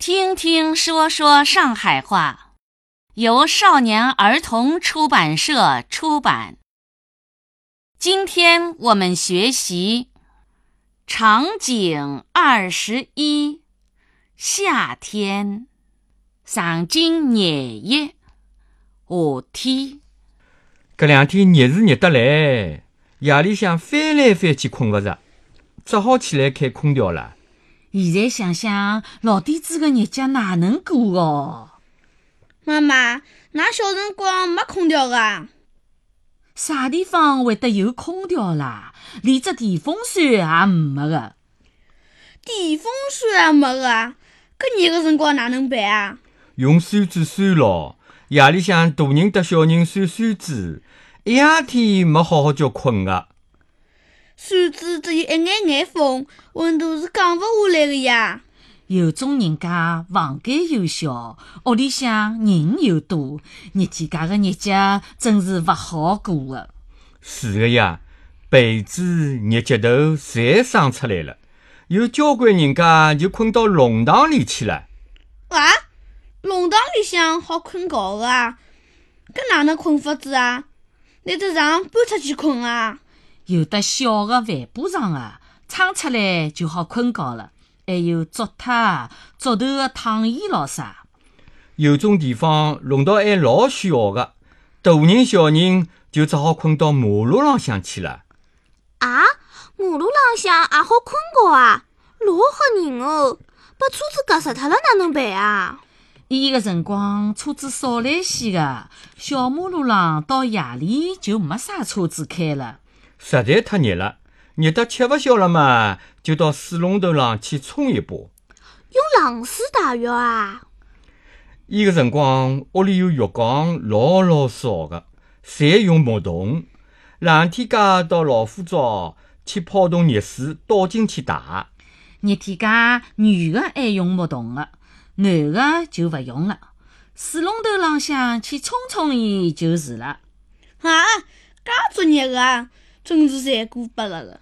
听听说说上海话，由少年儿童出版社出版。今天我们学习场景二十一，夏天，场景廿一，夏天。搿两天热是热得来，夜里向翻来翻去困勿着，只好起来开空调了。现在想想，老底子个日脚哪能过哦？妈妈，㑚小辰光没空调个？啥地方会得有空调啦？连只电风扇也没个。电风扇也没个，搿热个辰光哪能办啊？用扇子扇咯，夜里向大人搭小人扇扇子，一夜天没好好觉困个。扇子只有一眼眼风，温度是降勿下来的呀。有种人家房间又小，屋里向人又多，热天家个日脚真是勿好过的。是个呀，被子、日脚头侪生出来了，有交关人家就困到弄堂里去了。啊，弄堂里向好困觉的啊？搿哪能困法子啊？拿只床搬出去困啊？有的小个帆布床啊，撑出来就好困觉了。还有竹榻、竹头个躺椅咾啥。有种地方弄到还老小个，大人小人就只好困到马路浪向去了。啊，马路浪向也好困觉啊？老吓人哦！把车子夹死脱了哪能办啊？伊个辰光车子少来些个，小马路浪到夜里就没啥车子开了。实在太热了，热得吃勿消了嘛，就到水龙头浪去冲一把。用冷水洗浴啊？伊个辰光屋里有浴缸，老老少个，侪用木桶。冷天介到老虎灶去泡桶热水，倒进去汏。热天介女个爱用木桶个，男个就勿用了。水龙头浪向去冲冲伊就是了。啊，介作热个？真是残酷罢了了。